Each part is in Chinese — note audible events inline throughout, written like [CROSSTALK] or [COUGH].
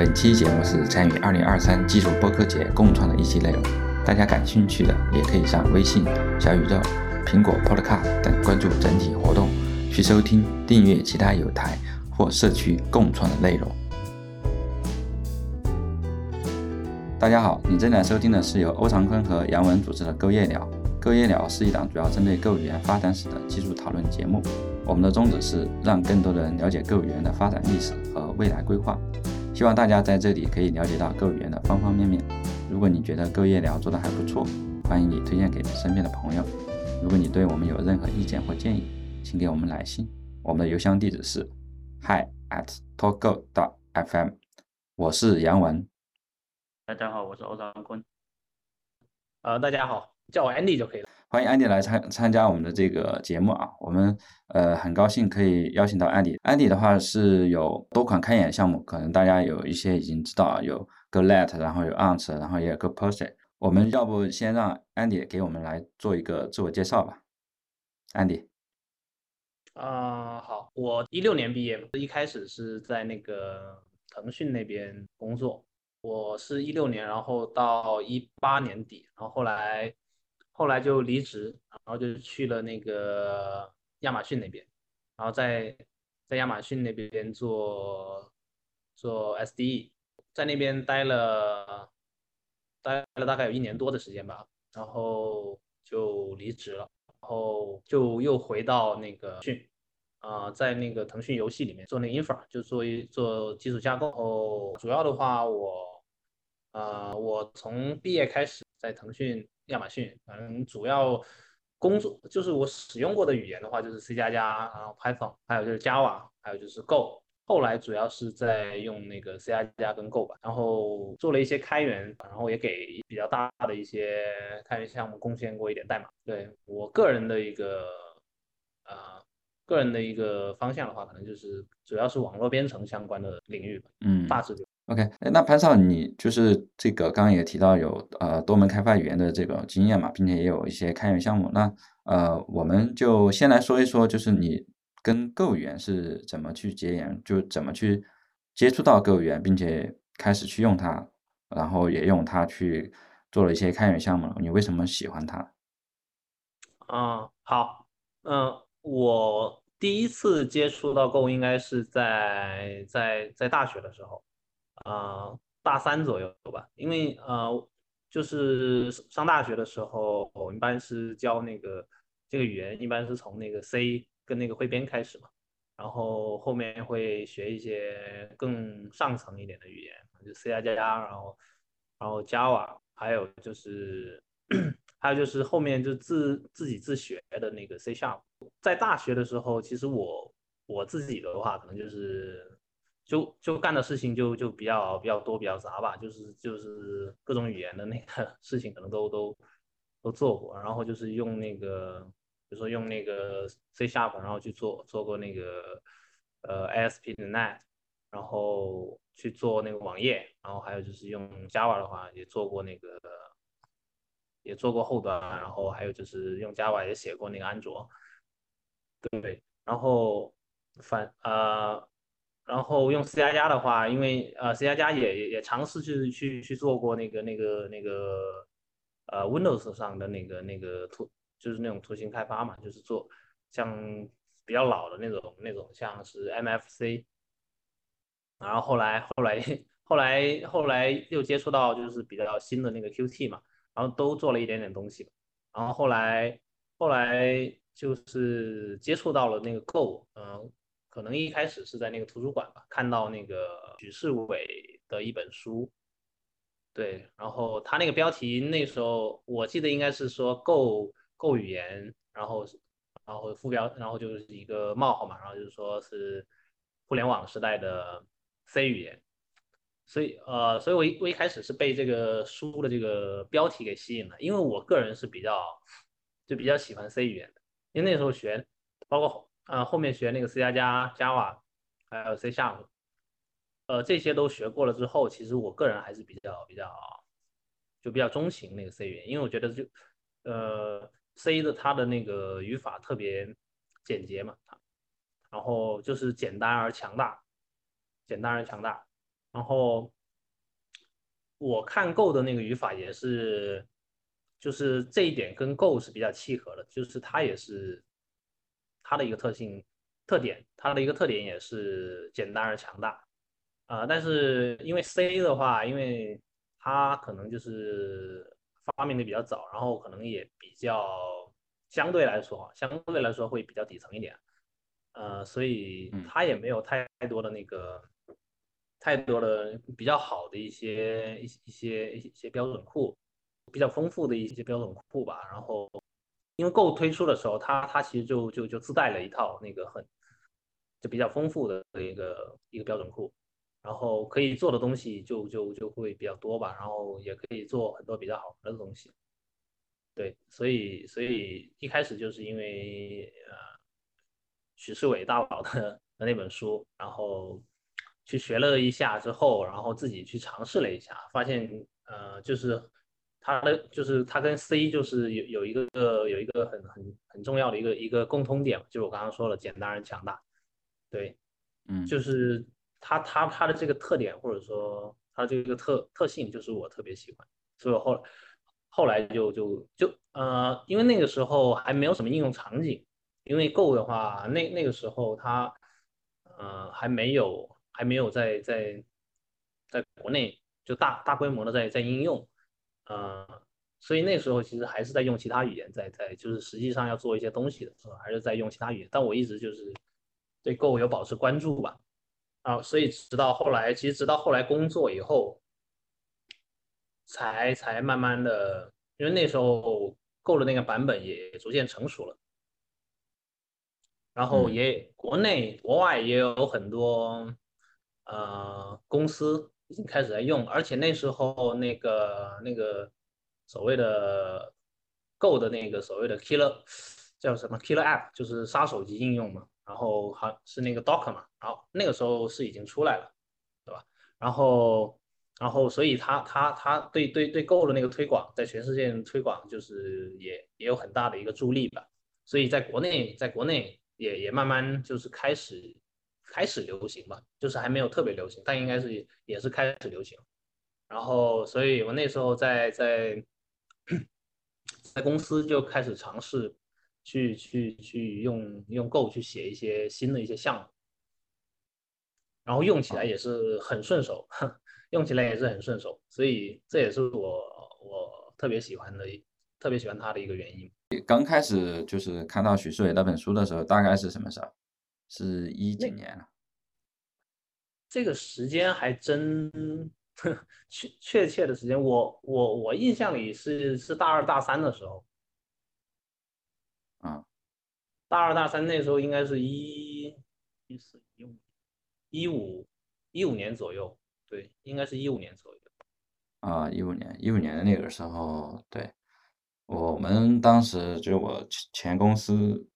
本期节目是参与2023技术播客节共创的一期内容，大家感兴趣的也可以上微信、小宇宙、苹果 Podcast 等关注整体活动，去收听、订阅其他有台或社区共创的内容。大家好，你正在收听的是由欧长坤和杨文主持的《Go 夜聊》。《Go 夜聊》是一档主要针对 Go 语言发展史的技术讨论节目。我们的宗旨是让更多的人了解 Go 语言的发展历史和未来规划。希望大家在这里可以了解到 Go 语言的方方面面。如果你觉得 Go 夜聊做的还不错，欢迎你推荐给身边的朋友。如果你对我们有任何意见或建议，请给我们来信。我们的邮箱地址是 hi at talkgo dot fm。我是杨文。大家好，我是欧长坤。呃，大家好，叫我 Andy 就可以了。欢迎 Andy 来参参加我们的这个节目啊，我们呃很高兴可以邀请到 Andy。Andy 的话是有多款开眼项目，可能大家有一些已经知道，有 GoLet，然后有 Ant，然后也有 GoProject。我们要不先让 Andy 给我们来做一个自我介绍吧安迪。啊，好，我一六年毕业，一开始是在那个腾讯那边工作。我是一六年，然后到一八年底，然后后来后来就离职，然后就去了那个亚马逊那边，然后在在亚马逊那边做做 SDE，在那边待了待了大概有一年多的时间吧，然后就离职了，然后就又回到那个讯。啊，在那个腾讯游戏里面做那个 infra，就做一做技术架构。哦，主要的话我。呃，我从毕业开始在腾讯、亚马逊，反正主要工作就是我使用过的语言的话，就是 C 加加，然后 Python，还有就是 Java，还有就是 Go。后来主要是在用那个 C 加加跟 Go 吧，然后做了一些开源，然后也给比较大的一些开源项目贡献过一点代码。对我个人的一个呃个人的一个方向的话，可能就是主要是网络编程相关的领域吧。嗯，大致就。OK，那潘少，你就是这个刚刚也提到有呃多门开发语言的这个经验嘛，并且也有一些开源项目。那呃，我们就先来说一说，就是你跟 Go 语言是怎么去结缘，就怎么去接触到 Go 语言，并且开始去用它，然后也用它去做了一些开源项目。你为什么喜欢它？嗯，好，嗯，我第一次接触到 Go 应该是在在在大学的时候。呃，大三左右吧，因为呃，就是上大学的时候，我一般是教那个这个语言，一般是从那个 C 跟那个汇编开始嘛，然后后面会学一些更上层一点的语言，就 C 加加，然后然后 Java，还有就是还有就是后面就自自己自学的那个 C Sharp。在大学的时候，其实我我自己的话，可能就是。就就干的事情就就比较比较多比较杂吧，就是就是各种语言的那个 [LAUGHS] 事情可能都都都做过，然后就是用那个比如说用那个 C Sharp，然后去做做过那个呃 ASP.NET，然后去做那个网页，然后还有就是用 Java 的话也做过那个也做过后端，然后还有就是用 Java 也写过那个安卓，对，然后反呃。然后用 C 加加的话，因为呃 C 加加也也尝试去去去做过那个那个那个呃 Windows 上的那个那个图，就是那种图形开发嘛，就是做像比较老的那种那种像是 MFC。然后后来后来后来后来又接触到就是比较新的那个 Qt 嘛，然后都做了一点点东西。然后后来后来就是接触到了那个 Go，嗯。可能一开始是在那个图书馆吧，看到那个许世伟的一本书，对，然后他那个标题那时候我记得应该是说 Go Go 语言，然后然后副标，然后就是一个冒号嘛，然后就是说是互联网时代的 C 语言，所以呃，所以我一我一开始是被这个书的这个标题给吸引了，因为我个人是比较就比较喜欢 C 语言的，因为那时候学包括。呃，后面学那个 C 加加、Java，还有 C Sharp，呃，这些都学过了之后，其实我个人还是比较比较，就比较钟情那个 C 语言，因为我觉得就，呃，C 的它的那个语法特别简洁嘛，然后就是简单而强大，简单而强大，然后我看 Go 的那个语法也是，就是这一点跟 Go 是比较契合的，就是它也是它的一个特性特点，它的一个特点也是简单而强大。啊，但是因为 C 的话，因为它可能就是发明的比较早，然后可能也比较相对来说，相对来说会比较底层一点，呃，所以它也没有太多的那个太多的比较好的一些一一些一些标准库，比较丰富的一些标准库吧。然后因为 Go 推出的时候，它它其实就就就自带了一套那个很就比较丰富的一个一个标准库。然后可以做的东西就就就会比较多吧，然后也可以做很多比较好玩的东西。对，所以所以一开始就是因为呃许世伟大佬的那本书，然后去学了一下之后，然后自己去尝试了一下，发现呃就是他的就是他跟 C 就是有有一个有一个很很很重要的一个一个共通点，就是我刚刚说了，简单而强大。对，嗯，就是。它它它的这个特点，或者说它的这个特特性，就是我特别喜欢，所以我后后来就就就呃，因为那个时候还没有什么应用场景，因为 Go 的话，那那个时候它呃还没有还没有在在在国内就大大规模的在在应用，呃，所以那时候其实还是在用其他语言在在就是实际上要做一些东西的时候，还是在用其他语言，但我一直就是对 Go 有保持关注吧。啊，所以直到后来，其实直到后来工作以后，才才慢慢的，因为那时候购的那个版本也逐渐成熟了，然后也国内国外也有很多呃公司已经开始在用，而且那时候那个那个所谓的 Go 的那个所谓的 Killer 叫什么 Killer App，就是杀手级应用嘛。然后还是那个 Docker 嘛，然后那个时候是已经出来了，对吧？然后，然后，所以他他他对对对 Go 的那个推广，在全世界推广就是也也有很大的一个助力吧。所以在国内，在国内也也慢慢就是开始开始流行吧，就是还没有特别流行，但应该是也是开始流行。然后，所以我那时候在在在公司就开始尝试。去去去用用 Go 去写一些新的一些项目，然后用起来也是很顺手，[LAUGHS] 用起来也是很顺手，所以这也是我我特别喜欢的，特别喜欢它的一个原因。刚开始就是看到许世伟那本书的时候，大概是什么时候？是一几年了？这个时间还真 [LAUGHS] 确确切的时间，我我我印象里是是大二大三的时候。啊，大二大三那时候应该是一一四一五一五一五年左右，对，应该是一五年左右。啊，一五年一五年的那个时候，对，我们当时就我前公司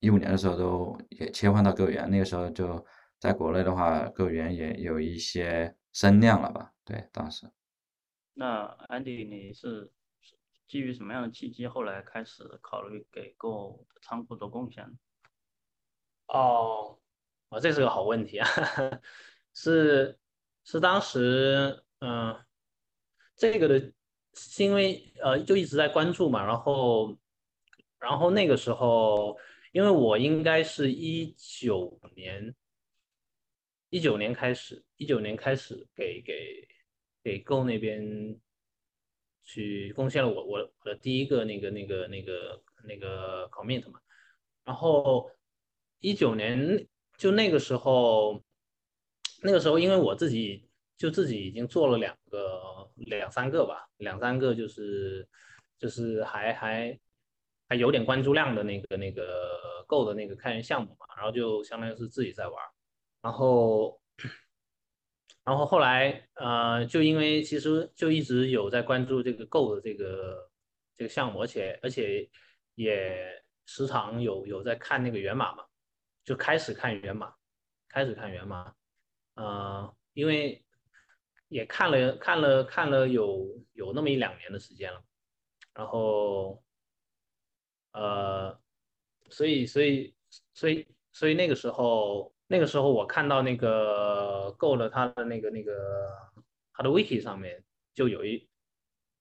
一五年的时候都也切换到购员，那个时候就在国内的话，购员也有一些声量了吧？对，当时。那安迪，你是？基于什么样的契机，后来开始考虑给 Go 仓库做贡献？哦，我，这是个好问题啊，[LAUGHS] 是是当时，嗯，这个的，是因为呃，就一直在关注嘛，然后，然后那个时候，因为我应该是一九年，一九年开始，一九年开始给给给 Go 那边。去贡献了我我我的第一个那个那个那个那个 commit 嘛，然后一九年就那个时候，那个时候因为我自己就自己已经做了两个两三个吧，两三个就是就是还还还有点关注量的那个那个 Go 的那个开源项目嘛，然后就相当于是自己在玩，然后。然后后来，呃，就因为其实就一直有在关注这个 Go 的这个这个项目，而且而且也时常有有在看那个源码嘛，就开始看源码，开始看源码，呃，因为也看了看了看了有有那么一两年的时间了，然后，呃，所以所以所以所以那个时候那个时候我看到那个 Go 的它的那个那个它的 Wiki 上面就有一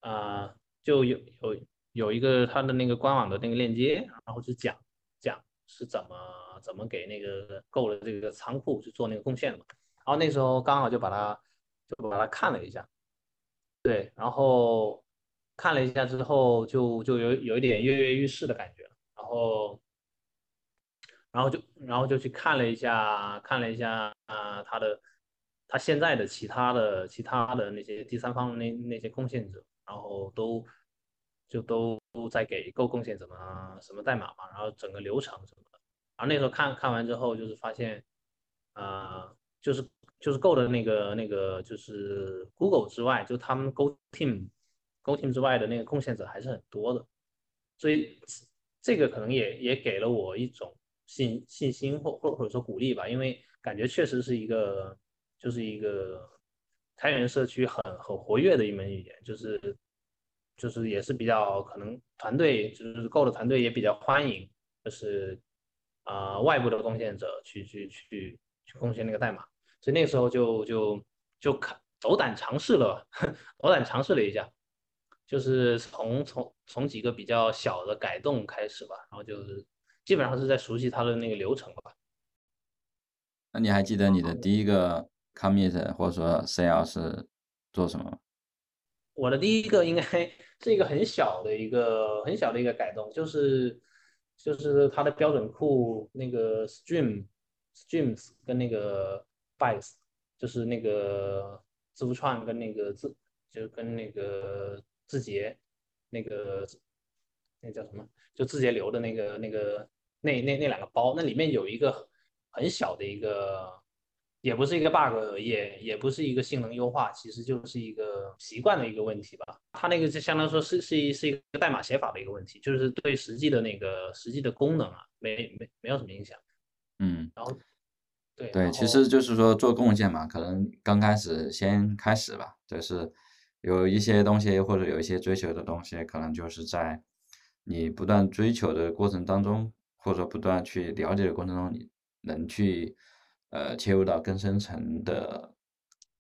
啊、就有有有一个它的那个官网的那个链接，然后是讲讲是怎么怎么给那个 Go 的这个仓库去做那个贡献的嘛。然后那时候刚好就把它就把它看了一下，对，然后看了一下之后就就有有一点跃跃欲试的感觉，然后然后就然后就去看了一下看了一下啊、他的他现在的其他的其他的那些第三方那那些贡献者，然后都就都在给 Go 贡献什么什么代码嘛，然后整个流程什么的。然后那时候看看完之后，就是发现，呃，就是就是 Go 的那个那个就是 Google 之外，就他们 Go Team Team 之外的那个贡献者还是很多的，所以这个可能也也给了我一种信信心或或或者说鼓励吧，因为感觉确实是一个就是一个开源社区很很活跃的一门语言，就是就是也是比较可能团队就是 Go 的团队也比较欢迎，就是啊、外部的贡献者去去去去贡献那个代码，所以那个时候就就就看斗胆尝试了，[LAUGHS] 斗胆尝试了一下，就是从从从几个比较小的改动开始吧，然后就是基本上是在熟悉它的那个流程吧。那你还记得你的第一个 commit 或者说 sale 是做什么吗？我的第一个应该是一个很小的一个很小的一个改动，就是就是它的标准库那个 stream streams 跟那个 bytes，就是那个字符串跟那个字，就跟那个字节那个那叫什么？就字节流的那个那个那那那两个包，那里面有一个很小的一个。也不是一个 bug，也也不是一个性能优化，其实就是一个习惯的一个问题吧。它那个就相当于说是是一是一个代码写法的一个问题，就是对实际的那个实际的功能啊，没没没有什么影响。嗯，然后对对，其实就是说做贡献嘛，可能刚开始先开始吧，就是有一些东西或者有一些追求的东西，可能就是在你不断追求的过程当中，或者不断去了解的过程中，你能去呃切入到更深层的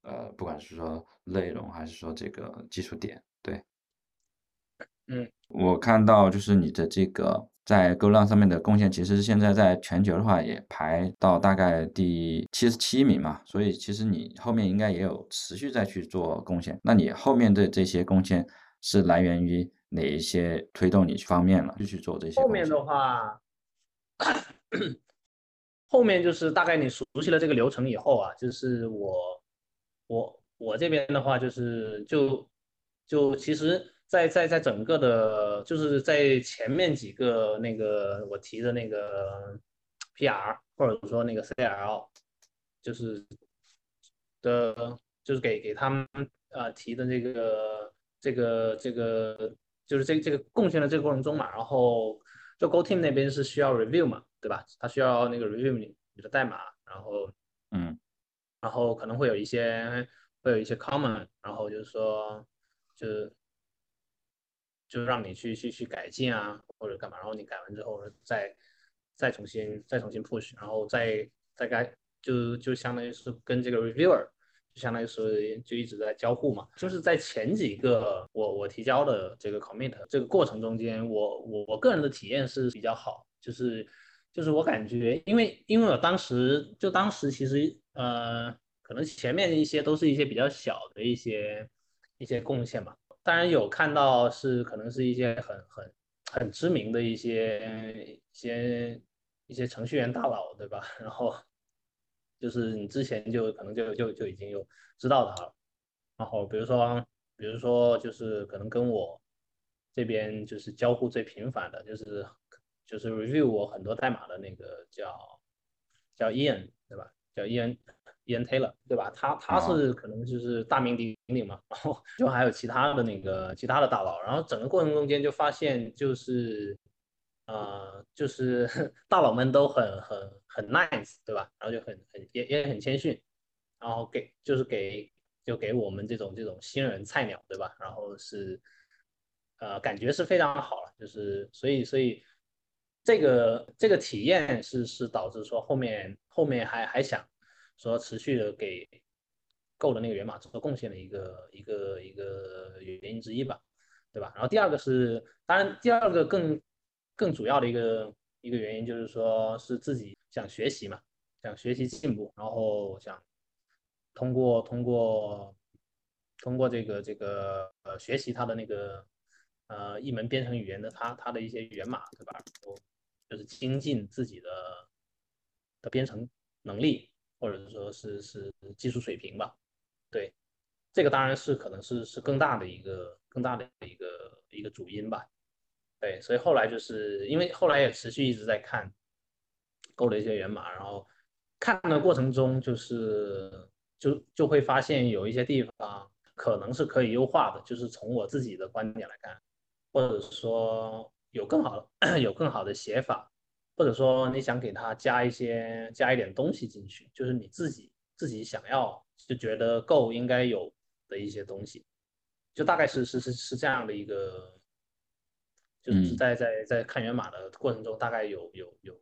呃，不管是说内容还是说这个技术点，对。嗯，我看到就是你的这个在 GoLang 上面的贡献，其实现在在全球的话也排到大概第七十七名嘛，所以其实你后面应该也有持续再去做贡献。那你后面的这些贡献是来源于哪一些推动你方面了，就去做这些？后面的话，后面就是大概你熟悉了这个流程以后啊，就是我我我这边的话就是就就其实在，在在整个的，就是在前面几个那个我提的那个 PR 或者说那个 CL，就是的，就是给给他们呃提的这个这个这个就是这这个贡献的这个过程中嘛，然后就 Go Team 那边是需要 review 嘛，对吧？他需要那个 review 你你的代码，然后嗯然后可能会有一些会有一些 comment，然后就是说就是就让你去去去改进啊或者干嘛，然后你改完之后再再重新再重新 push，然后再再改就就相当于是跟这个 reviewer 就相当于是就一直在交互嘛，就是在前几个我我提交的这个 commit 这个过程中间，我我我个人的体验是比较好，就是就是我感觉，因为因为我当时就当时其实呃，可能前面一些都是一些比较小的一些一些贡献吧，当然有看到是可能是一些很很很知名的一些一些一些程序员大佬，对吧？[LAUGHS] 然后就是你之前就可能就就就已经有知道他了，然后比如说比如说就是可能跟我这边就是交互最频繁的，就是就是 review 我很多代码的那个叫叫 Ian 对吧？叫 Ian Ian Taylor 对吧？他他是可能就是大名鼎鼎嘛，然后就还有其他的那个其他的大佬，然后整个过程中间就发现就是呃就是 [LAUGHS] 大佬们都很很很 nice 对吧？然后就很很也也很谦逊，然后给就是给就给我们这种这种新人菜鸟对吧？然后是呃感觉是非常好了，就是所以所以这个这个体验是是导致说后面后面还还想说持续的给 Go 的那个源码做贡献的一个一个一个原因之一吧，对吧？然后第二个是，当然第二个更更主要的一个一个原因就是说是自己想学习嘛，想学习进步，然后想通过通过通过这个这个呃学习它的那个呃一门编程语言的它它的一些源码，对吧？然后就是精进自己的的编程能力，或者说是是技术水平吧。对，这个当然是可能是是更大的一个更大的一个一个主因吧。对，所以后来就是因为后来也持续一直在看够了一些源码，然后看的过程中就是就就会发现有一些地方可能是可以优化的，就是从我自己的观点来看，或者说有更好的 [COUGHS] 有更好的写法，或者说你想给它加一些加一点东西进去，就是你自己自己想要。就觉得 Go 应该有的一些东西，就大概是是是是这样的一个，就是在在在看源码的过程中，大概有有有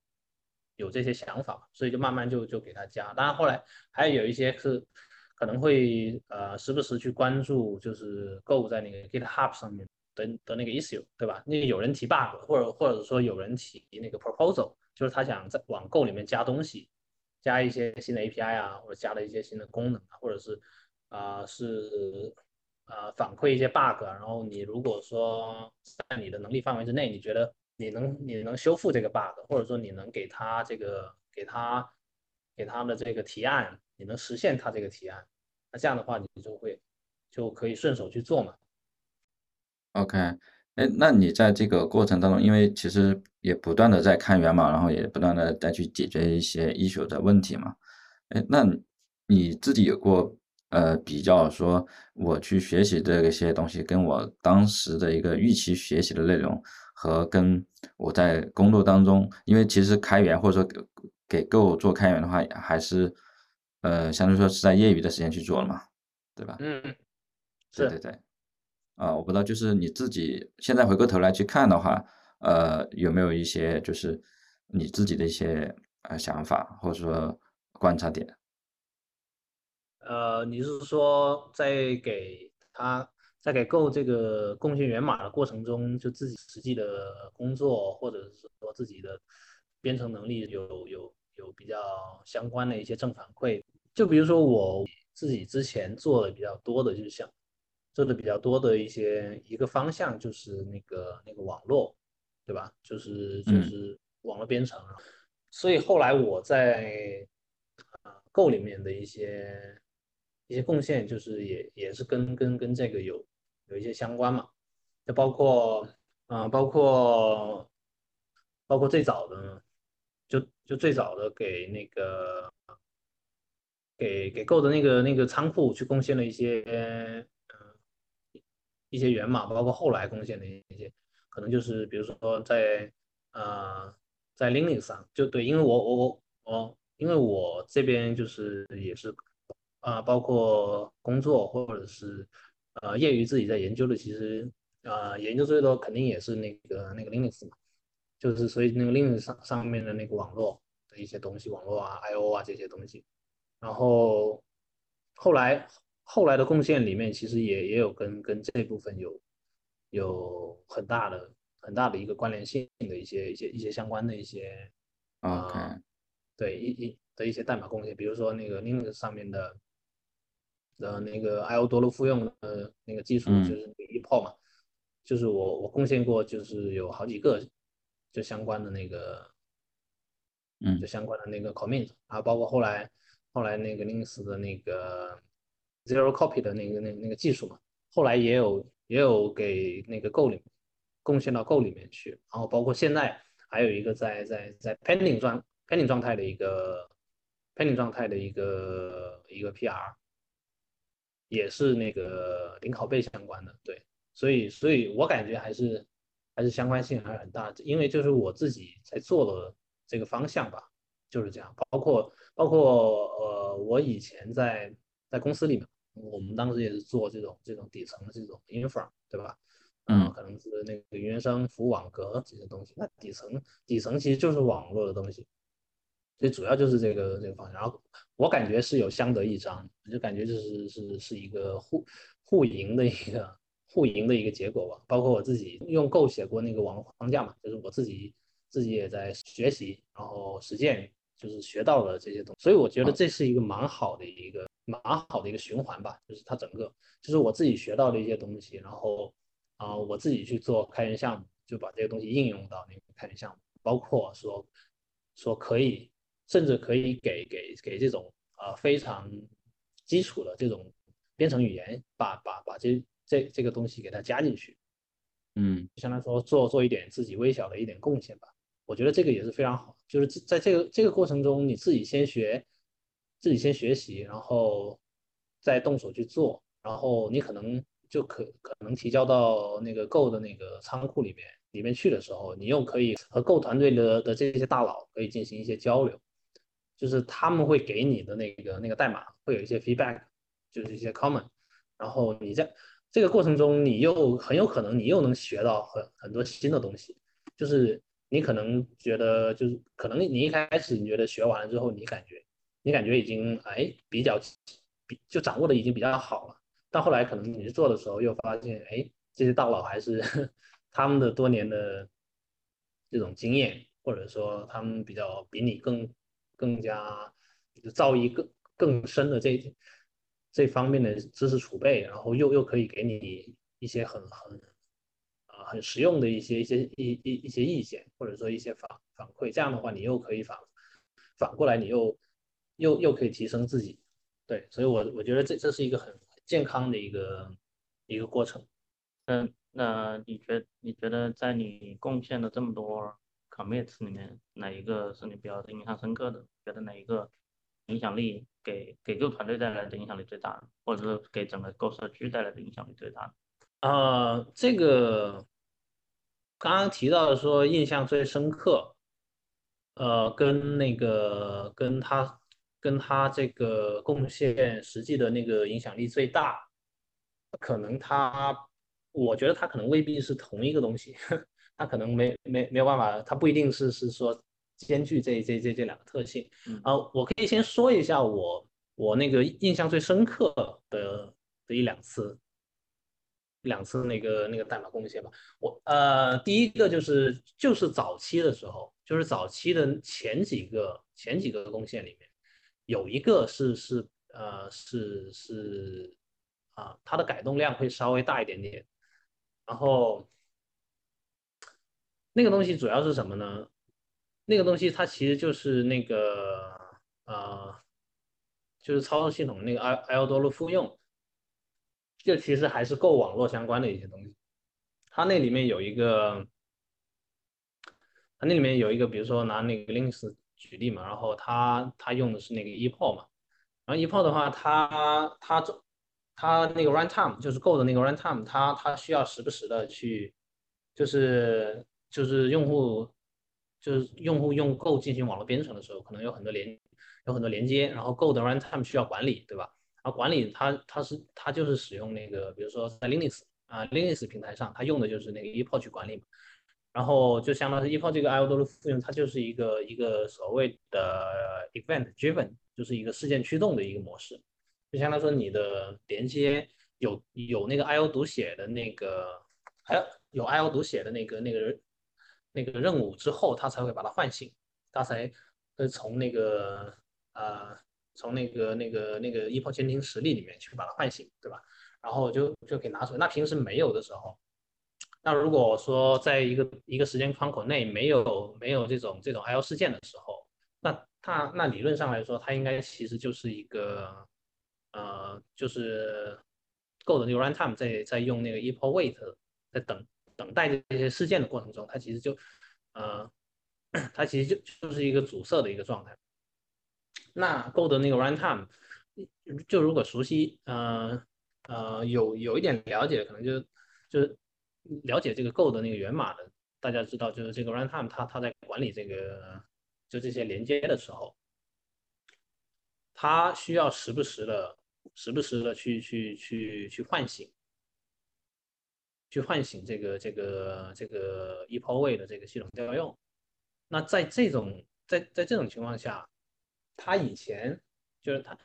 有这些想法，所以就慢慢就就给他加。当然后来还有一些是可能会呃时不时去关注，就是 Go 在那个 GitHub 上面的的那个 issue，对吧？那个有人提 bug，或者或者说有人提那个 proposal，就是他想在网购里面加东西。加一些新的 API 啊，或者加了一些新的功能啊，或者是啊是啊反馈一些 bug，然后你如果说在你的能力范围之内，你觉得你能你能修复这个 bug，或者说你能给他这个给他给他的这个提案，你能实现他这个提案，那这样的话你就会就可以顺手去做嘛。OK。哎，那你在这个过程当中，因为其实也不断的在看源嘛，然后也不断的再去解决一些 issue 的问题嘛。哎，那你自己有过呃比较，说我去学习这些东西，跟我当时的一个预期学习的内容，和跟我在工作当中，因为其实开源或者说给 Go 做开源的话，还是呃相对说是在业余的时间去做了嘛，对吧？嗯，对对对。啊，我不知道，就是你自己现在回过头来去看的话，呃，有没有一些就是你自己的一些呃想法或者说观察点？呃，你是说在给他在给 Go 这个贡献源码的过程中，就自己实际的工作，或者是说自己的编程能力有有有比较相关的一些正反馈？就比如说我自己之前做的比较多的，就是像。做的比较多的一些一个方向就是那个那个网络，对吧？就是就是网络编程。所以后来我在啊 Go 里面的一些一些贡献，就是也也是跟跟跟这个有有一些相关嘛。就包括啊，包括包括最早的，就就最早的给那个给给 Go 的那个那个仓库去贡献了一些。一些源码，包括后来贡献的一些，可能就是比如说在呃在 Linux 上，就对，因为我我我我，因为我这边就是也是啊，包括工作或者是呃业余自己在研究的，其实啊研究最多肯定也是那个那个 Linux 嘛，就是所以那个 Linux 上上面的那个网络的一些东西，网络啊 I/O 啊这些东西，然后后来。后来的贡献里面，其实也也有跟跟这部分有有很大的很大的一个关联性的一些一些一些相关的一些啊，对一一的一些代码贡献，比如说那个 Linux 上面的的那个 I/O 多路复用的那个技术，就是 EPO 嘛，就是我我贡献过，就是有好几个就相关的那个嗯，就相关的那个 commit，啊，包括后来后来那个 Linux 的那个。Zero copy 的那个那那个技术嘛，后来也有也有给那个 Go 里贡献到 Go 里面去，然后包括现在还有一个在在在 pending 状 pending 状态的一个 pending 状态的一个一个 PR，也是那个零拷贝相关的，对，所以所以我感觉还是还是相关性还是很大，因为就是我自己在做的这个方向吧，就是这样，包括包括呃我以前在在公司里面。我们当时也是做这种这种底层的这种 infra，对吧？嗯，可能是那个云原生、服务网格这些东西。那底层底层其实就是网络的东西，所以主要就是这个这个方向。然后我感觉是有相得益彰，就感觉就是是是一个互互赢的一个互赢的一个结果吧。包括我自己用 Go 写过那个网络框架嘛，就是我自己自己也在学习，然后实践，就是学到了这些东西。所以我觉得这是一个蛮好的一个蛮好的一个循环吧，就是它整个就是我自己学到的一些东西，然后。啊，我自己去做开源项目，就把这个东西应用到那个开源项目，包括说说可以，甚至可以给给给这种啊非常基础的这种编程语言，把把把这这这个东西给它加进去，嗯，相当于说做做一点自己微小的一点贡献吧。我觉得这个也是非常好，就是在这个这个过程中，你自己先学，自己先学习，然后再动手去做，然后你可能。就可可能提交到那个 Go 的那个仓库里面里面去的时候，你又可以和 Go 团队的的这些大佬可以进行一些交流，就是他们会给你的那个那个代码会有一些 feedback，就是一些 comment，然后你在这个过程中，你又很有可能你又能学到很很多新的东西，就是你可能觉得就是可能你一开始你觉得学完了之后，你感觉你感觉已经哎比较比就掌握的已经比较好了。到后来，可能你去做的时候，又发现，哎，这些大佬还是 [LAUGHS] 他们的多年的这种经验，或者说他们比较比你更更加造诣更更深的这这方面的知识储备，然后又又可以给你一些很很啊很实用的一些一些一一一些意见，或者说一些反反馈。这样的话，你又可以反反过来，你又又又可以提升自己。对，所以我我觉得这这是一个很。健康的一个一个过程。那，那你觉得你觉得在你贡献的这么多 commit 里面，哪一个是你比较印象深刻的？觉得哪一个影响力给给这个团队带来的影响力最大，或者是给整个 Go 社区带来的影响力最大？呃，这个刚刚提到的说印象最深刻，呃，跟那个跟他。跟他这个贡献实际的那个影响力最大，可能他，我觉得他可能未必是同一个东西，[LAUGHS] 他可能没没没有办法，他不一定是是说兼具这这这这两个特性。啊，我可以先说一下我我那个印象最深刻的的一两次，两次那个那个代码贡献吧。我呃，第一个就是就是早期的时候，就是早期的前几个前几个贡献里面。有一个是是呃是是啊，它的改动量会稍微大一点点，然后那个东西主要是什么呢？那个东西它其实就是那个呃，就是操作系统那个 i l 多路复用，这其实还是够网络相关的一些东西。它那里面有一个，它那里面有一个，比如说拿那个 Linux。举例嘛，然后他他用的是那个 EPO 嘛，然后 EPO 的话，他他做他那个 runtime 就是 Go 的那个 runtime，他他需要时不时的去，就是就是用户就是用户用 Go 进行网络编程的时候，可能有很多连有很多连接，然后 Go 的 runtime 需要管理，对吧？然后管理它它是它就是使用那个，比如说在 Linux 啊 Linux 平台上，它用的就是那个 EPO 去管理嘛。然后就相当于 EPO 这个 IO 多的复用，它就是一个一个所谓的 event driven，就是一个事件驱动的一个模式。就相当于说你的连接有有那个 IO 读写的那个，还有有 IO 读写的那个那个那个任务之后，它才会把它唤醒，它才会从那个呃从那个那个那个 EPO 监听实例里面去把它唤醒，对吧？然后就就可以拿出来。那平时没有的时候。那如果说在一个一个时间窗口内没有没有这种这种 IO 事件的时候，那它那理论上来说，它应该其实就是一个呃，就是 Go 的那个 runtime 在在用那个 epoch wait 在等等待这些事件的过程中，它其实就呃，它其实就就是一个阻塞的一个状态。那 Go 的那个 runtime 就如果熟悉呃呃有有一点了解，可能就就是。了解这个 Go 的那个源码的，大家知道，就是这个 runtime 它它在管理这个就这些连接的时候，它需要时不时的、时不时的去去去去唤醒，去唤醒这个这个这个 epoch 位的这个系统调用。那在这种在在这种情况下，他以前就是他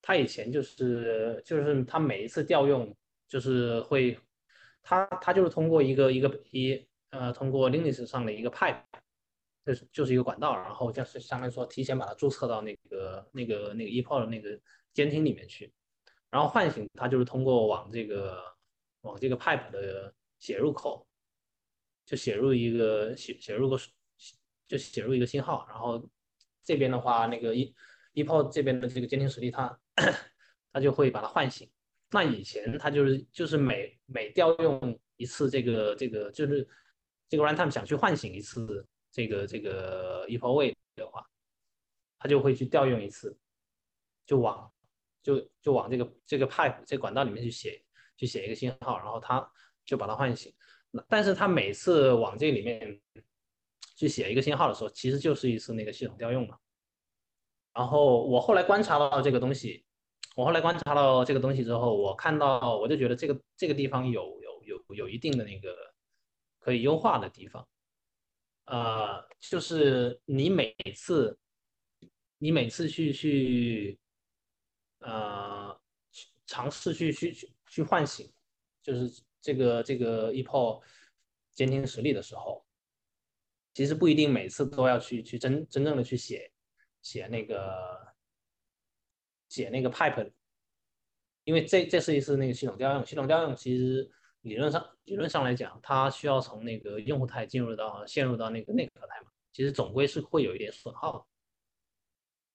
他以前就是就是他每一次调用就是会他他就是通过一个一个一呃通过 Linux 上的一个 pipe，就是就是一个管道，然后就是相当于说提前把它注册到那个那个那个 epoch 的那个监听里面去，然后唤醒它就是通过往这个往这个 pipe 的写入口。就写入一个写写入个就写入一个信号，然后这边的话，那个一一炮这边的这个监听实例，[COUGHS] 它它就会把它唤醒。那以前它就是就是每每调用一次这个这个就是这个 runtime 想去唤醒一次这个这个一炮位的话，它就会去调用一次，就往就就往这个这个 pipe 这管道里面去写去写一个信号，然后它就把它唤醒。但是它每次往这里面去写一个信号的时候，其实就是一次那个系统调用嘛。然后我后来观察到这个东西，我后来观察到这个东西之后，我看到我就觉得这个这个地方有有有有一定的那个可以优化的地方。呃，就是你每次你每次去去呃尝试去去去去唤醒，就是。这个这个 EPO 监听实例的时候，其实不一定每次都要去去真真正的去写写那个写那个 pipe，因为这这是一次那个系统调用，系统调用其实理论上理论上来讲，它需要从那个用户台进入到陷入到那个内核台嘛，其实总归是会有一点损耗，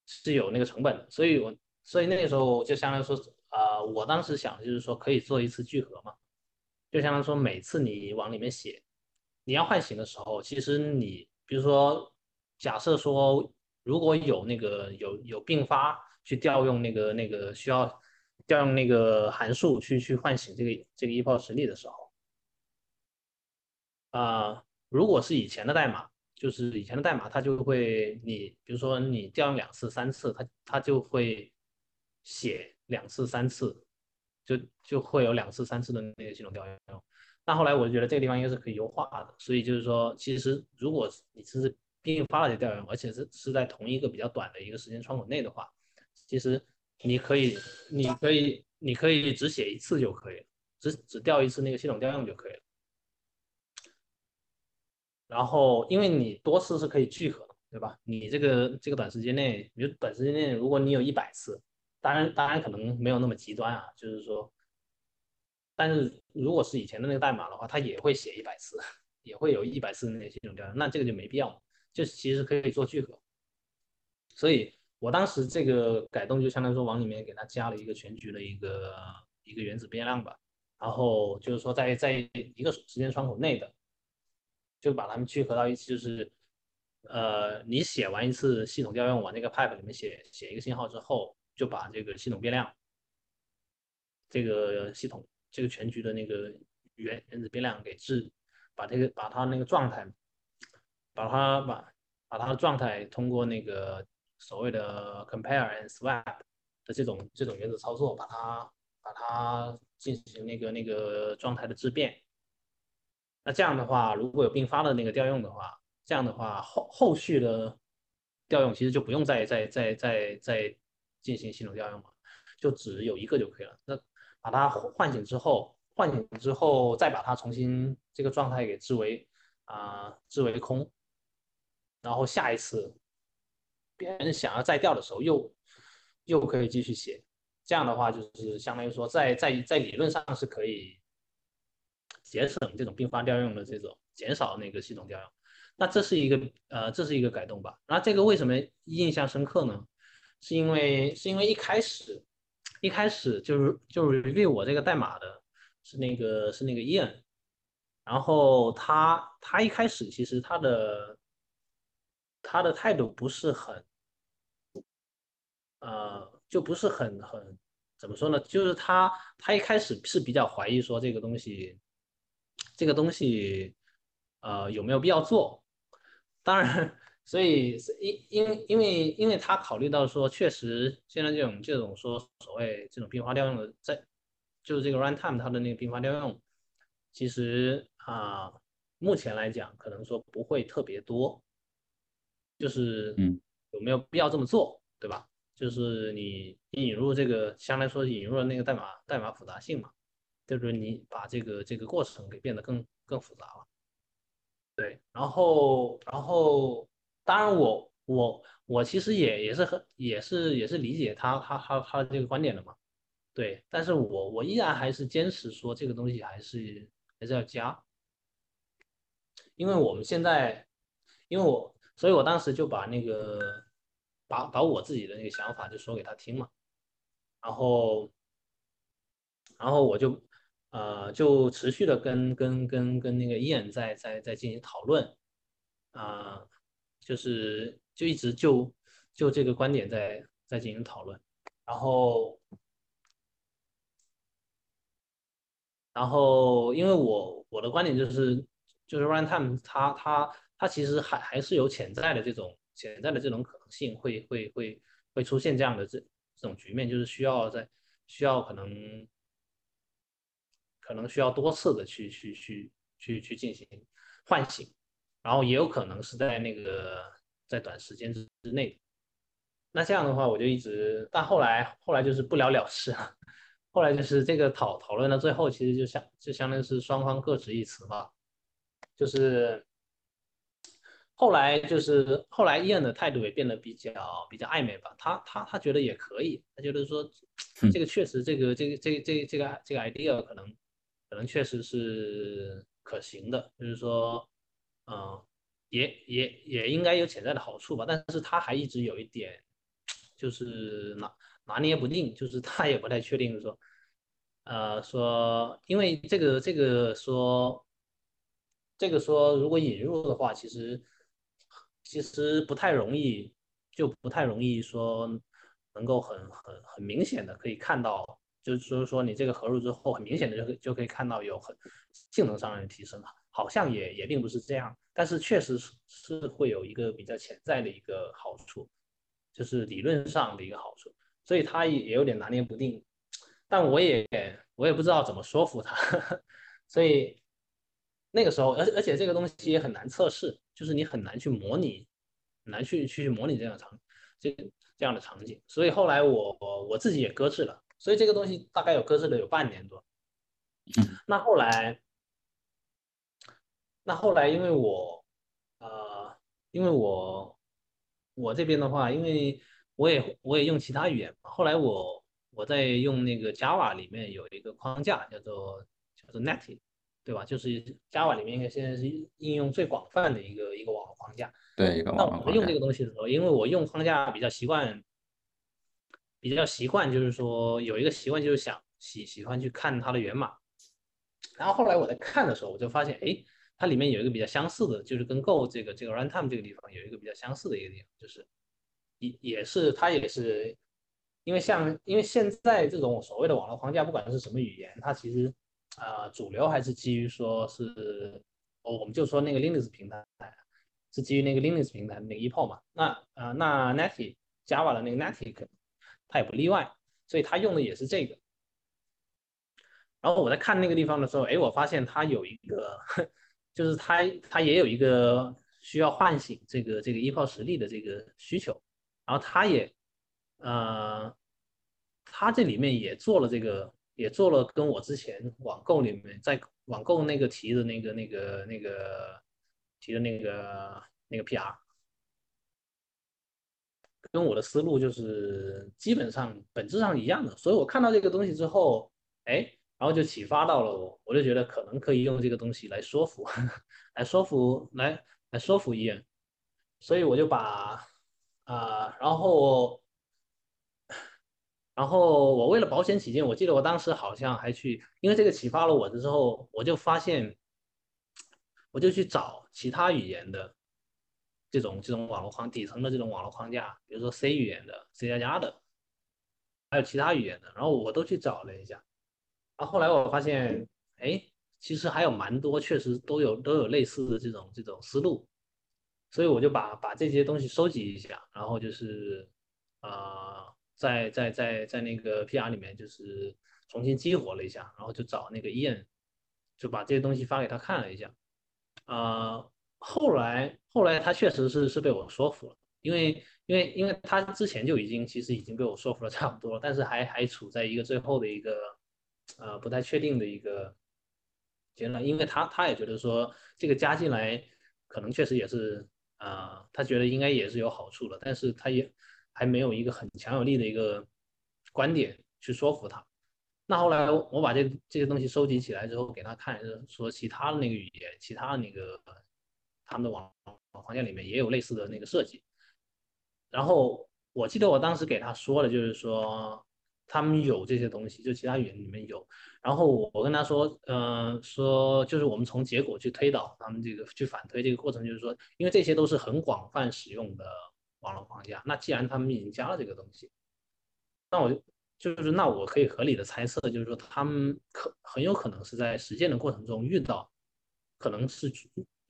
是有那个成本的，所以我所以那个时候就相当于说，呃，我当时想就是说可以做一次聚合嘛。就相当于说，每次你往里面写，你要唤醒的时候，其实你比如说，假设说如果有那个有有并发去调用那个那个需要调用那个函数去去唤醒这个这个 EPO 实例的时候，啊，如果是以前的代码，就是以前的代码，它就会你比如说你调用两次三次，它它就会写两次三次。就就会有两次、三次的那个系统调用，那后来我就觉得这个地方应该是可以优化的，所以就是说，其实如果你是并发了这调用，而且是是在同一个比较短的一个时间窗口内的话，其实你可以，你可以，你可以只写一次就可以了，只只调一次那个系统调用就可以了。然后，因为你多次是可以聚合的，对吧？你这个这个短时间内，比如短时间内，如果你有一百次。当然，当然可能没有那么极端啊，就是说，但是如果是以前的那个代码的话，它也会写一百次，也会有一百次那个系统调用，那这个就没必要，就其实可以做聚合。所以我当时这个改动就相当于说往里面给它加了一个全局的一个一个原子变量吧，然后就是说在在一个时间窗口内的，就把它们聚合到一起，就是呃，你写完一次系统调用往那个 pipe 里面写写一个信号之后。就把这个系统变量，这个系统这个全局的那个原原子变量给置，把这个把它那个状态，把它把把它的状态通过那个所谓的 compare and swap 的这种这种原子操作，把它把它进行那个那个状态的质变。那这样的话，如果有并发的那个调用的话，这样的话后后续的调用其实就不用再再再再再。进行系统调用嘛，就只有一个就可以了。那把它唤醒之后，唤醒之后再把它重新这个状态给置为啊置为空，然后下一次别人想要再调的时候，又又可以继续写。这样的话，就是相当于说，在在在理论上是可以节省这种并发调用的这种减少那个系统调用。那这是一个呃这是一个改动吧？那这个为什么印象深刻呢？是因为是因为一开始一开始就是就是 review 我这个代码的是那个是那个 Ian，然后他他一开始其实他的他的态度不是很呃就不是很很怎么说呢？就是他他一开始是比较怀疑说这个东西这个东西呃有没有必要做，当然。所以，因因为因为因为他考虑到说，确实现在这种这种说所谓这种并发调用的，在就是这个 runtime 它的那个并发调用，其实啊，目前来讲，可能说不会特别多，就是嗯有没有必要这么做，对吧？就是你引入这个，相对来说引入了那个代码代码复杂性嘛，就是你把这个这个过程给变得更更复杂了。对，然后然后当然我我我其实也也是很也是也是理解他他他他的这个观点的嘛。对，但是我我依然还是坚持说这个东西还是还是要加，因为我们现在，因为我，所以我当时就把那个把把我自己的那个想法就说给他听嘛，然后，然后我就呃就持续的跟跟跟跟那个燕在在在进行讨论，啊，就是就一直就就这个观点在在进行讨论，然后。然后，因为我我的观点就是，就是 runtime 它它它其实还还是有潜在的这种潜在的这种可能性，会会会会出现这样的这这种局面，就是需要在需要可能可能需要多次的去去去去去进行唤醒，然后也有可能是在那个在短时间之之内。那这样的话，我就一直，但后来后来就是不了了之了。[LAUGHS] 后来就是这个讨讨论到最后，其实就相就相当于是双方各执一词吧。就是后来就是后来伊恩的态度也变得比较比较暧昧吧。他他他觉得也可以，他觉得说这个确实这个这个这个这个这个这个 idea 可能可能确实是可行的，就是说嗯也也也应该有潜在的好处吧。但是他还一直有一点就是拿。拿捏不定，就是他也不太确定说，呃，说因为这个这个说，这个说如果引入的话，其实其实不太容易，就不太容易说能够很很很明显的可以看到，就是说说你这个合入之后，很明显的就就可以看到有很性能上的提升了，好像也也并不是这样，但是确实是是会有一个比较潜在的一个好处，就是理论上的一个好处。所以他也也有点拿捏不定，但我也我也不知道怎么说服他，[LAUGHS] 所以那个时候，而而且这个东西也很难测试，就是你很难去模拟，很难去去模拟这样场这这样的场景。所以后来我我自己也搁置了，所以这个东西大概有搁置了有半年多。那后来，那后来因为我呃，因为我我这边的话，因为。我也我也用其他语言，后来我我在用那个 Java 里面有一个框架叫做叫做 Netty，对吧？就是 Java 里面应该现在是应用最广泛的一个一个网络框架。对，一个网络框架。那我们用这个东西的时候，因为我用框架比较习惯，比较习惯就是说有一个习惯就是想喜喜欢去看它的源码，然后后来我在看的时候，我就发现，哎，它里面有一个比较相似的，就是跟 Go 这个这个 runtime 这个地方有一个比较相似的一个地方，就是。也也是，它也是，因为像因为现在这种所谓的网络框架，不管是什么语言，它其实啊主流还是基于说是，我们就说那个 Linux 平台是基于那个 Linux 平台那个 EPO 嘛，那啊那 Netty Java 的那个 Netty 它也不例外，所以它用的也是这个。然后我在看那个地方的时候，哎，我发现它有一个，就是它它也有一个需要唤醒这个这个 EPO 实力的这个需求。然后他也，呃，他这里面也做了这个，也做了跟我之前网购里面在网购那个提的那个那个那个提的那个那个 PR，跟我的思路就是基本上本质上一样的。所以我看到这个东西之后，哎，然后就启发到了我，我就觉得可能可以用这个东西来说服，[LAUGHS] 来说服，来来说服医院，所以我就把。啊，然后，然后我为了保险起见，我记得我当时好像还去，因为这个启发了我的之后，我就发现，我就去找其他语言的这种这种网络框底层的这种网络框架，比如说 C 语言的、C 加加的，还有其他语言的，然后我都去找了一下，然后后来我发现，哎，其实还有蛮多，确实都有都有类似的这种这种思路。所以我就把把这些东西收集一下，然后就是，呃，在在在在那个 PR 里面就是重新激活了一下，然后就找那个 Ian，就把这些东西发给他看了一下，啊，后来后来他确实是是被我说服了，因为因为因为他之前就已经其实已经被我说服了差不多，但是还还处在一个最后的一个呃不太确定的一个阶段，因为他他也觉得说这个加进来可能确实也是啊，他觉得应该也是有好处的，但是他也还没有一个很强有力的一个观点去说服他。那后来我把这这些东西收集起来之后给他看，说其他的那个语言，其他的那个他们的网网框架里面也有类似的那个设计。然后我记得我当时给他说的就是说他们有这些东西，就其他语言里面有。然后我跟他说，嗯，说就是我们从结果去推导他们这个去反推这个过程，就是说，因为这些都是很广泛使用的网络框架，那既然他们已经加了这个东西，那我就。就是那我可以合理的猜测，就是说他们可很有可能是在实践的过程中遇到，可能是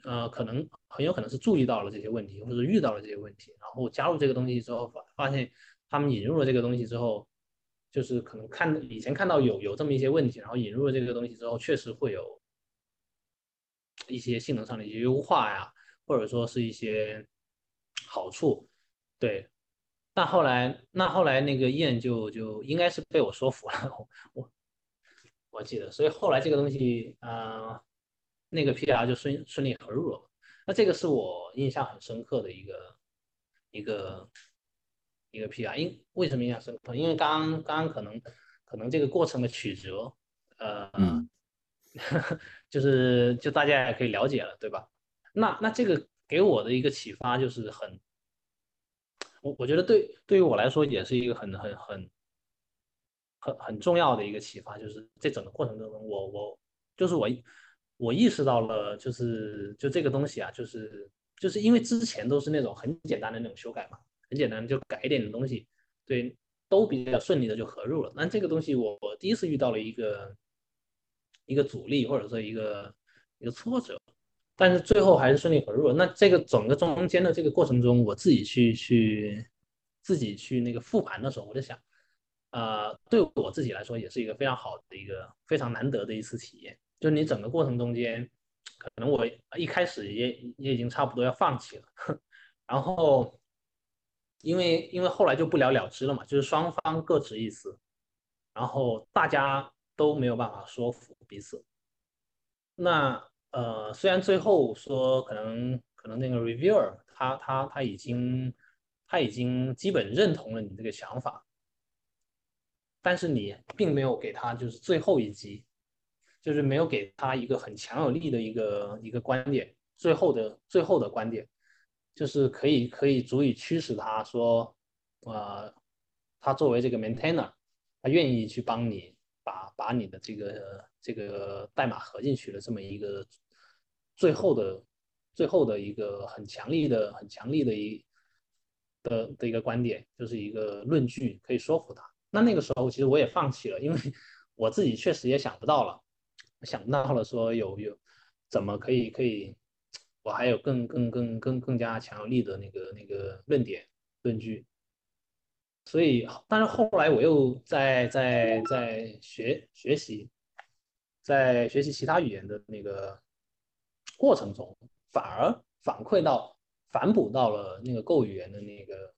呃可能很有可能是注意到了这些问题，或者遇到了这些问题，然后加入这个东西之后发发现他们引入了这个东西之后，就是可能看以前看到有有这么一些问题，然后引入了这个东西之后，确实会有一些性能上的一些优化呀，或者说是一些好处，对。但后来，那后来那个燕就就应该是被我说服了，我我记得，所以后来这个东西啊，那个 PR 就顺顺利合入了。那这个是我印象很深刻的一个一个一个 PR，因为什么印象深刻？因为刚刚刚可能可能这个过程的曲折，呃，[LAUGHS] 就是就大家也可以了解了，对吧？那那这个给我的一个启发就是很。我我觉得对对于我来说也是一个很很很很很重要的一个启发，就是这整个过程当中，我我就是我我意识到了，就是就这个东西啊，就是就是因为之前都是那种很简单的那种修改嘛，很简单就改一点的东西，对，都比较顺利的就合入了。那这个东西我我第一次遇到了一个一个阻力或者说一个一个挫折。但是最后还是顺利合入。那这个整个中间的这个过程中，我自己去去自己去那个复盘的时候，我就想，呃，对我自己来说也是一个非常好的一个非常难得的一次体验。就是你整个过程中间，可能我一开始也也已经差不多要放弃了，[LAUGHS] 然后因为因为后来就不了了之了嘛，就是双方各执一词，然后大家都没有办法说服彼此，那。呃，虽然最后说可能可能那个 reviewer 他他他已经他已经基本认同了你这个想法，但是你并没有给他就是最后一击，就是没有给他一个很强有力的一个一个观点，最后的最后的观点，就是可以可以足以驱使他说，呃，他作为这个 maintainer，他愿意去帮你把把你的这个这个代码合进去的这么一个。最后的最后的一个很强力的、很强力的一的的一个观点，就是一个论据可以说服他。那那个时候其实我也放弃了，因为 [LAUGHS] 我自己确实也想不到了，想不到了说有有怎么可以可以，我还有更更更更更加强有力的那个那个论点论据。所以，但是后来我又在在在学学习，在学习其他语言的那个。过程中反而反馈到反哺到了那个 Go 语言的那个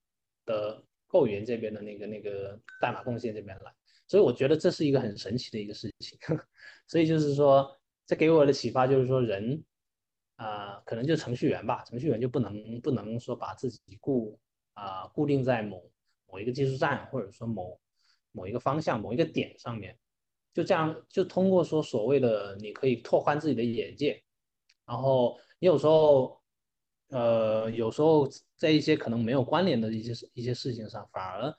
的 Go 语言这边的那个那个代码贡献这边来，所以我觉得这是一个很神奇的一个事情。[LAUGHS] 所以就是说，这给我的启发就是说，人啊，可能就程序员吧，程序员就不能不能说把自己固啊固定在某某一个技术站，或者说某某一个方向、某一个点上面，就这样就通过说所谓的你可以拓宽自己的眼界。然后你有时候，呃，有时候在一些可能没有关联的一些一些事情上，反而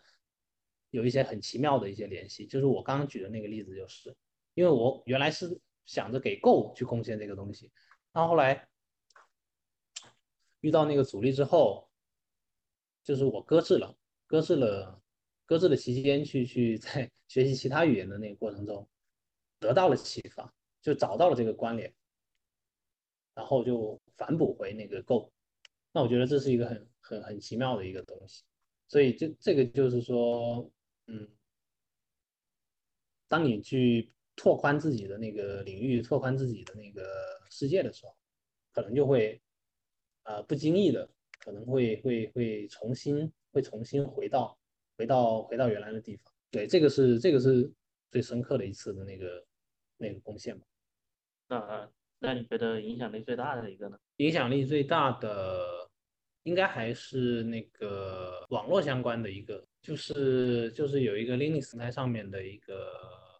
有一些很奇妙的一些联系。就是我刚刚举的那个例子，就是因为我原来是想着给 Go 去贡献这个东西，然后后来遇到那个阻力之后，就是我搁置了，搁置了，搁置了期间去去在 [LAUGHS] 学习其他语言的那个过程中，得到了启发，就找到了这个关联。然后就反哺回那个 Go，那我觉得这是一个很很很奇妙的一个东西，所以这这个就是说，嗯，当你去拓宽自己的那个领域，拓宽自己的那个世界的时候，可能就会呃不经意的可能会会会重新会重新回到回到回到原来的地方。对，这个是这个是最深刻的一次的那个那个贡献吧。那那你觉得影响力最大的一个呢？影响力最大的应该还是那个网络相关的一个，就是就是有一个 Linux 平台上面的一个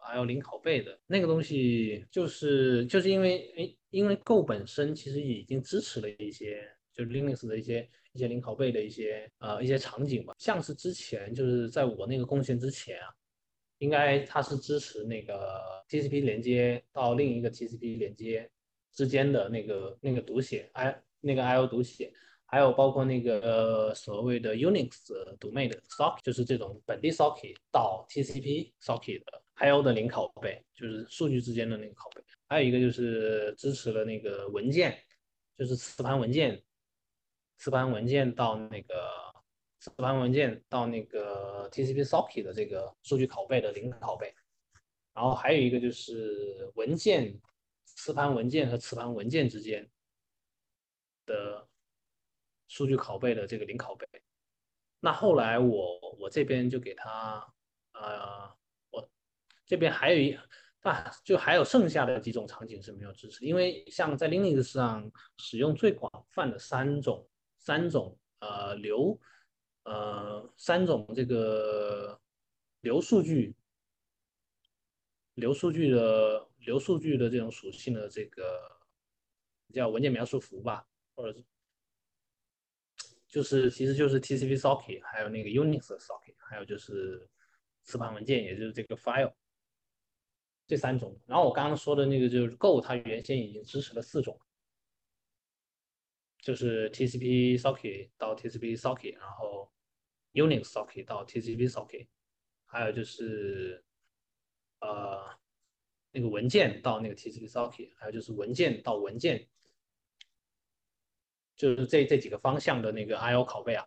I/O 零拷贝的那个东西，就是就是因为诶，因为 Go 本身其实已经支持了一些，就是 Linux 的一些一些零拷贝的一些呃一些场景吧，像是之前就是在我那个贡献之前啊，应该它是支持那个 TCP 连接到另一个 TCP 连接。之间的那个那个读写，i 那个 I/O 读写，还有包括那个所谓的 Unix 读卖的 socket，就是这种本地 socket 到 TCP socket 的 I/O 的零拷贝，就是数据之间的那个拷贝。还有一个就是支持了那个文件，就是磁盘文件，磁盘文件到那个磁盘文件到那个 TCP socket 的这个数据拷贝的零拷贝。然后还有一个就是文件。磁盘文件和磁盘文件之间的数据拷贝的这个零拷贝，那后来我我这边就给他，呃，我这边还有一啊，就还有剩下的几种场景是没有支持，因为像在 Linux 上使用最广泛的三种三种呃流呃三种这个流数据流数据的。流数据的这种属性的这个叫文件描述符吧，或者是就是其实就是 TCP socket，还有那个 Unix socket，还有就是磁盘文件，也就是这个 file 这三种。然后我刚刚说的那个就是 Go，它原先已经支持了四种，就是 TCP socket 到 TCP socket，然后 Unix socket 到 TCP socket，还有就是呃。那个文件到那个 TCP socket，还有就是文件到文件，就是这这几个方向的那个 I/O 拷贝啊，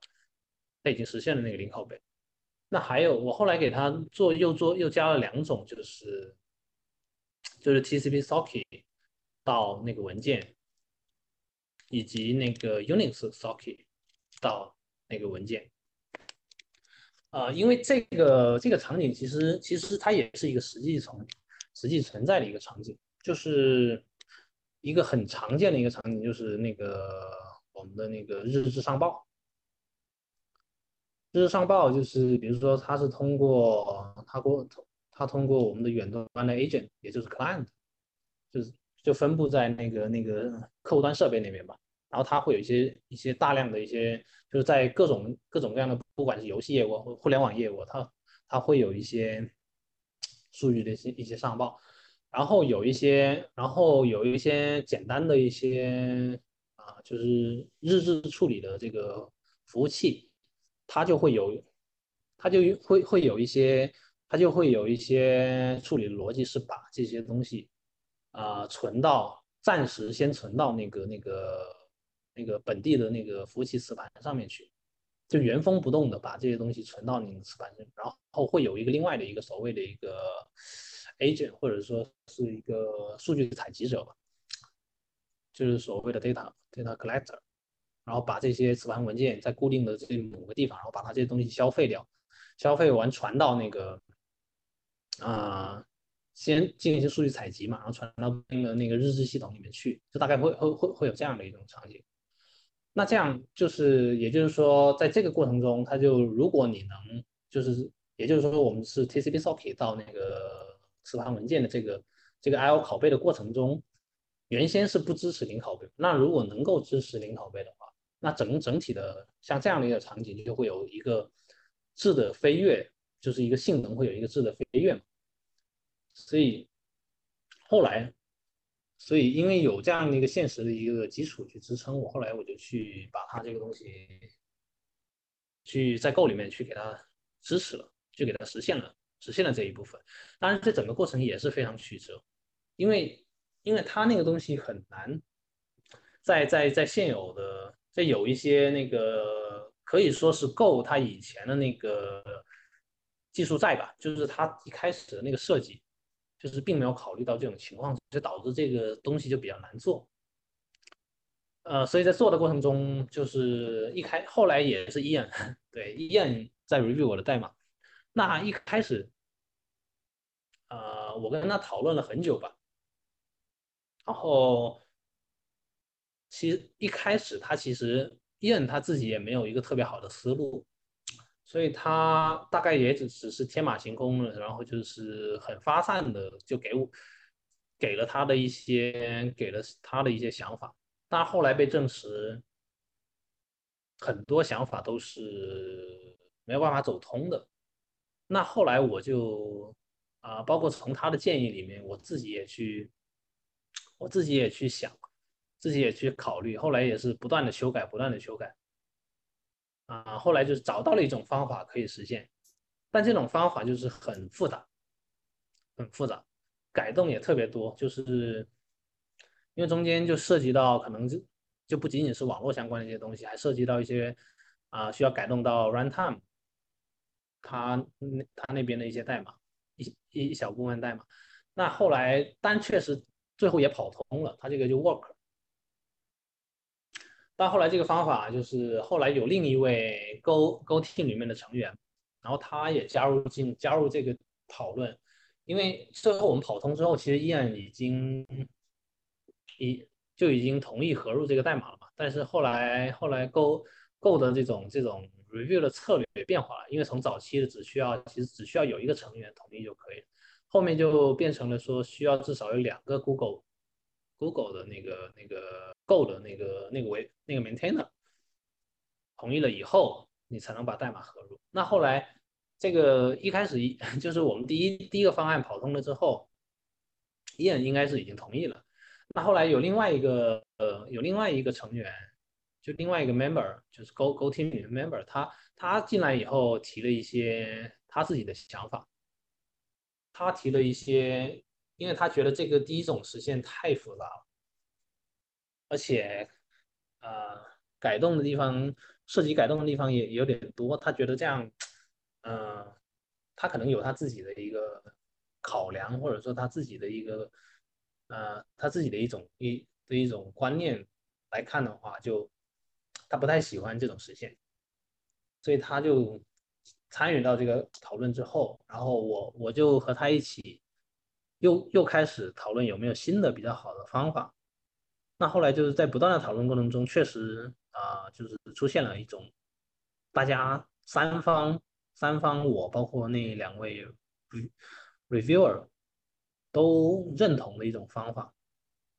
它已经实现了那个零拷贝。那还有我后来给他做又做又加了两种，就是就是 TCP socket 到那个文件，以及那个 Unix socket 到那个文件。啊，因为这个这个场景其实其实它也是一个实际从。实际存在的一个场景，就是一个很常见的一个场景，就是那个我们的那个日志上报。日志上报就是，比如说它是通过它过它通过我们的远端的 agent，也就是 client，就是就分布在那个那个客户端设备那边吧。然后它会有一些一些大量的一些，就是在各种各种各样的，不管是游戏业务或互联网业务，它它会有一些。数据的一些一些上报，然后有一些，然后有一些简单的一些啊，就是日志处理的这个服务器，它就会有，它就会会有一些，它就会有一些处理逻辑是把这些东西啊存到暂时先存到那个那个那个本地的那个服务器磁盘上面去。就原封不动的把这些东西存到你的磁盘上，然后会有一个另外的一个所谓的一个 agent，或者说是一个数据采集者吧，就是所谓的 data data collector，然后把这些磁盘文件在固定的这某个地方，然后把它这些东西消费掉，消费完传到那个啊，先进行数据采集嘛，然后传到那个那个日志系统里面去，就大概会会会会有这样的一种场景。那这样就是，也就是说，在这个过程中，它就如果你能，就是，也就是说，我们是 TCP socket 到那个磁盘文件的这个这个 I/O 拷贝的过程中，原先是不支持零拷贝。那如果能够支持零拷贝的话，那整整体的像这样的一个场景，就会有一个质的飞跃，就是一个性能会有一个质的飞跃嘛。所以后来。所以，因为有这样的一个现实的一个基础去支撑我，后来我就去把它这个东西，去在 Go 里面去给它支持了，就给它实现了，实现了这一部分。当然，这整个过程也是非常曲折，因为，因为它那个东西很难，在在在现有的，在有一些那个可以说是 Go 它以前的那个技术在吧，就是它一开始的那个设计。就是并没有考虑到这种情况，就导致这个东西就比较难做。呃，所以在做的过程中，就是一开后来也是 Ian，[LAUGHS] 对 Ian 在 review 我的代码。那一开始，呃，我跟他讨论了很久吧，然后其实一开始他其实 Ian 他自己也没有一个特别好的思路，所以他大概也只只是天马行空了，然后就是很发散的就给我给了他的一些给了他的一些想法。但后来被证实，很多想法都是没有办法走通的。那后来我就啊，包括从他的建议里面，我自己也去，我自己也去想，自己也去考虑。后来也是不断的修改，不断的修改。啊，后来就是找到了一种方法可以实现，但这种方法就是很复杂，很复杂，改动也特别多，就是。因为中间就涉及到可能就就不仅仅是网络相关的一些东西，还涉及到一些啊需要改动到 runtime，它那它那边的一些代码，一一小部分代码。那后来但确实最后也跑通了，它这个就 work。但后来这个方法就是后来有另一位 Go Go Team 里面的成员，然后他也加入进加入这个讨论，因为最后我们跑通之后，其实依然已经。已就已经同意合入这个代码了嘛？但是后来后来 Go Go 的这种这种 review 的策略变化了，因为从早期的只需要其实只需要有一个成员同意就可以，后面就变成了说需要至少有两个 Google Google 的那个那个 Go 的那个那个为那个 maintainer 同意了以后，你才能把代码合入。那后来这个一开始一 [LAUGHS] 就是我们第一第一个方案跑通了之后，Ian 应该是已经同意了。那后来有另外一个呃，有另外一个成员，就另外一个 member，就是 Go Go Team 的 member，他他进来以后提了一些他自己的想法，他提了一些，因为他觉得这个第一种实现太复杂了，而且呃改动的地方涉及改动的地方也有点多，他觉得这样，呃，他可能有他自己的一个考量，或者说他自己的一个。呃，他自己的一种一的一种观念来看的话，就他不太喜欢这种实现，所以他就参与到这个讨论之后，然后我我就和他一起又又开始讨论有没有新的比较好的方法。那后来就是在不断的讨论过程中，确实啊，就是出现了一种大家三方三方我包括那两位 reviewer。都认同的一种方法，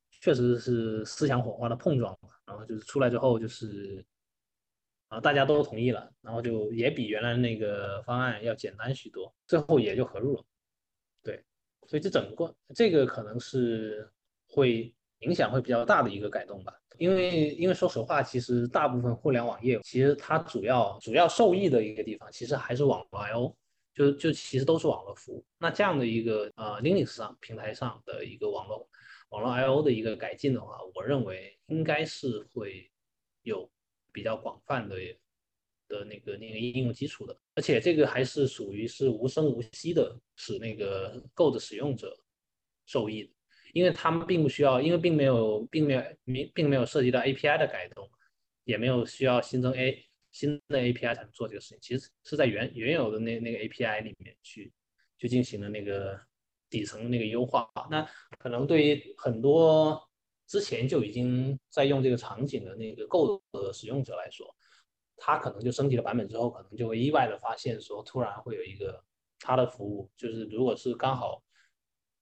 确实是思想火花的碰撞然后就是出来之后，就是啊，大家都同意了，然后就也比原来那个方案要简单许多，最后也就合入了。对，所以这整个这个可能是会影响会比较大的一个改动吧。因为因为说实话，其实大部分互联网业务其实它主要主要受益的一个地方，其实还是网络 I/O。就就其实都是网络服务，那这样的一个呃 Linux 上平台上的一个网络网络 I/O 的一个改进的话，我认为应该是会有比较广泛的的那个那个应用基础的，而且这个还是属于是无声无息的，使那个 Go 的使用者受益的，因为他们并不需要，因为并没有并没有并并没有涉及到 API 的改动，也没有需要新增 A。新的 API 才能做这个事情，其实是在原原有的那那个 API 里面去去进行了那个底层的那个优化。那可能对于很多之前就已经在用这个场景的那个 Go 的使用者来说，他可能就升级了版本之后，可能就会意外的发现说，突然会有一个他的服务，就是如果是刚好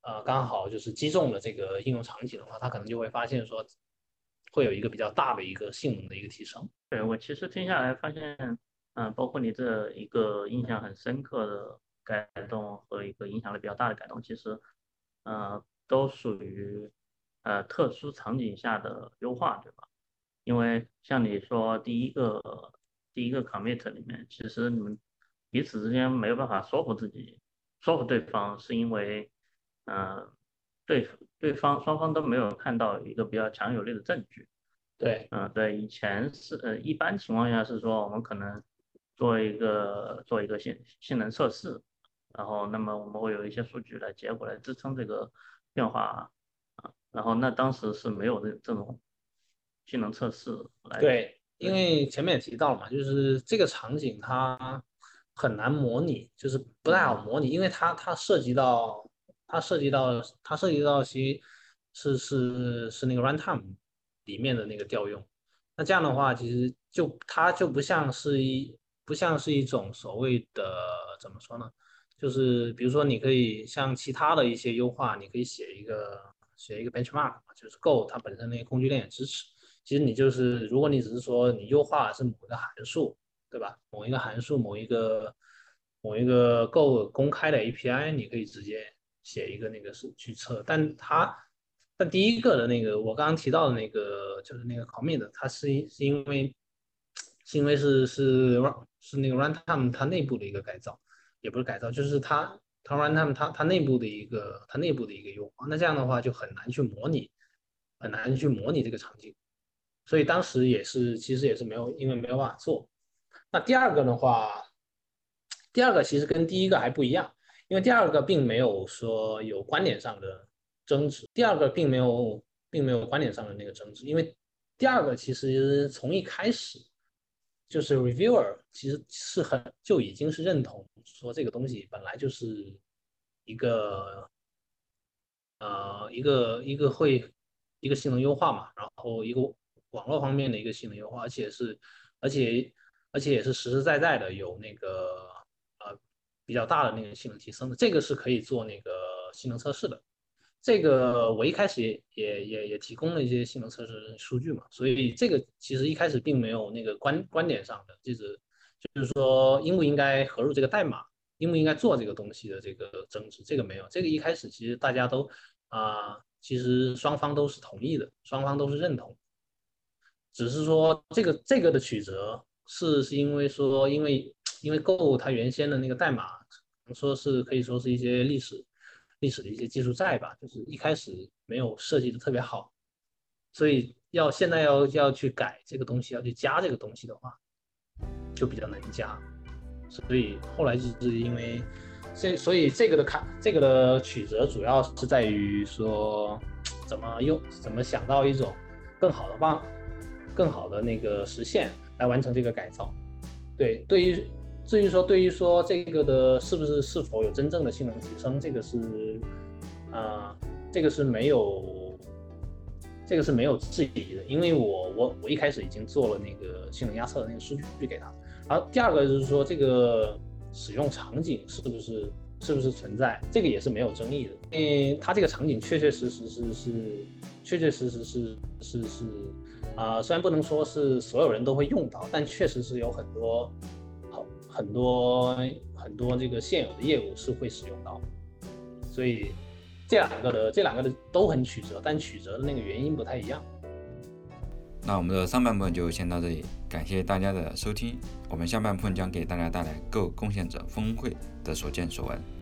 呃刚好就是击中了这个应用场景的话，他可能就会发现说。会有一个比较大的一个性能的一个提升。对我其实听下来发现，嗯，包括你这一个印象很深刻的改动和一个影响力比较大的改动，其实，呃，都属于呃特殊场景下的优化，对吧？因为像你说第一个第一个 commit 里面，其实你们彼此之间没有办法说服自己，说服对方，是因为，嗯。对，对方双方都没有看到一个比较强有力的证据。对，嗯，对，以前是呃，一般情况下是说我们可能做一个做一个性性能测试，然后那么我们会有一些数据来结果来支撑这个变化啊，然后那当时是没有这这种性能测试来对，因为前面也提到了嘛，就是这个场景它很难模拟，就是不太好模拟，因为它它涉及到它涉及到它涉及到其是是是那个 runtime 里面的那个调用，那这样的话其实就它就不像是一不像是一种所谓的怎么说呢？就是比如说你可以像其他的一些优化，你可以写一个写一个 benchmark，就是 Go 它本身那个工具链也支持。其实你就是如果你只是说你优化是某一个函数。对吧？某一个函数，某一个某一个 Go 公开的 API，你可以直接写一个那个是去测。但它，但第一个的那个我刚刚提到的那个就是那个 commit，它是是因为是因为是是是那个 runtime 它内部的一个改造，也不是改造，就是它它 runtime 它它内部的一个它内部的一个优化。那这样的话就很难去模拟，很难去模拟这个场景。所以当时也是其实也是没有，因为没有办法做。那第二个的话，第二个其实跟第一个还不一样，因为第二个并没有说有观点上的争执，第二个并没有并没有观点上的那个争执，因为第二个其实从一开始就是 reviewer 其实是很就已经是认同说这个东西本来就是一个呃一个一个会一个性能优化嘛，然后一个网络方面的一个性能优化，而且是而且。而且也是实实在在的有那个比较大的那个性能提升的，这个是可以做那个性能测试的。这个我一开始也也也也提供了一些性能测试数据嘛，所以这个其实一开始并没有那个观观点上的就是就是说应不应该合入这个代码，应不应该做这个东西的这个争执，这个没有。这个一开始其实大家都啊，其实双方都是同意的，双方都是认同，只是说这个这个的曲折。是是因为说，因为因为 Go 它原先的那个代码，说是可以说是一些历史历史的一些技术债吧，就是一开始没有设计的特别好，所以要现在要要去改这个东西，要去加这个东西的话，就比较难加，所以后来就是因为这，所以这个的看这个的曲折主要是在于说，怎么用怎么想到一种更好的方，更好的那个实现。来完成这个改造，对，对于至于说对于说这个的是不是是否有真正的性能提升，这个是啊，这个是没有，这个是没有质疑的，因为我我我一开始已经做了那个性能压测的那个数据给他，然后第二个就是说这个使用场景是不是是不是存在，这个也是没有争议的，因为它这个场景确确实实是是确确实实是是是。啊，虽然不能说是所有人都会用到，但确实是有很多很多很多这个现有的业务是会使用到，所以这两个的这两个的都很曲折，但曲折的那个原因不太一样。那我们的上半部分就先到这里，感谢大家的收听，我们下半部分将给大家带来 Go 贡献者峰会的所见所闻。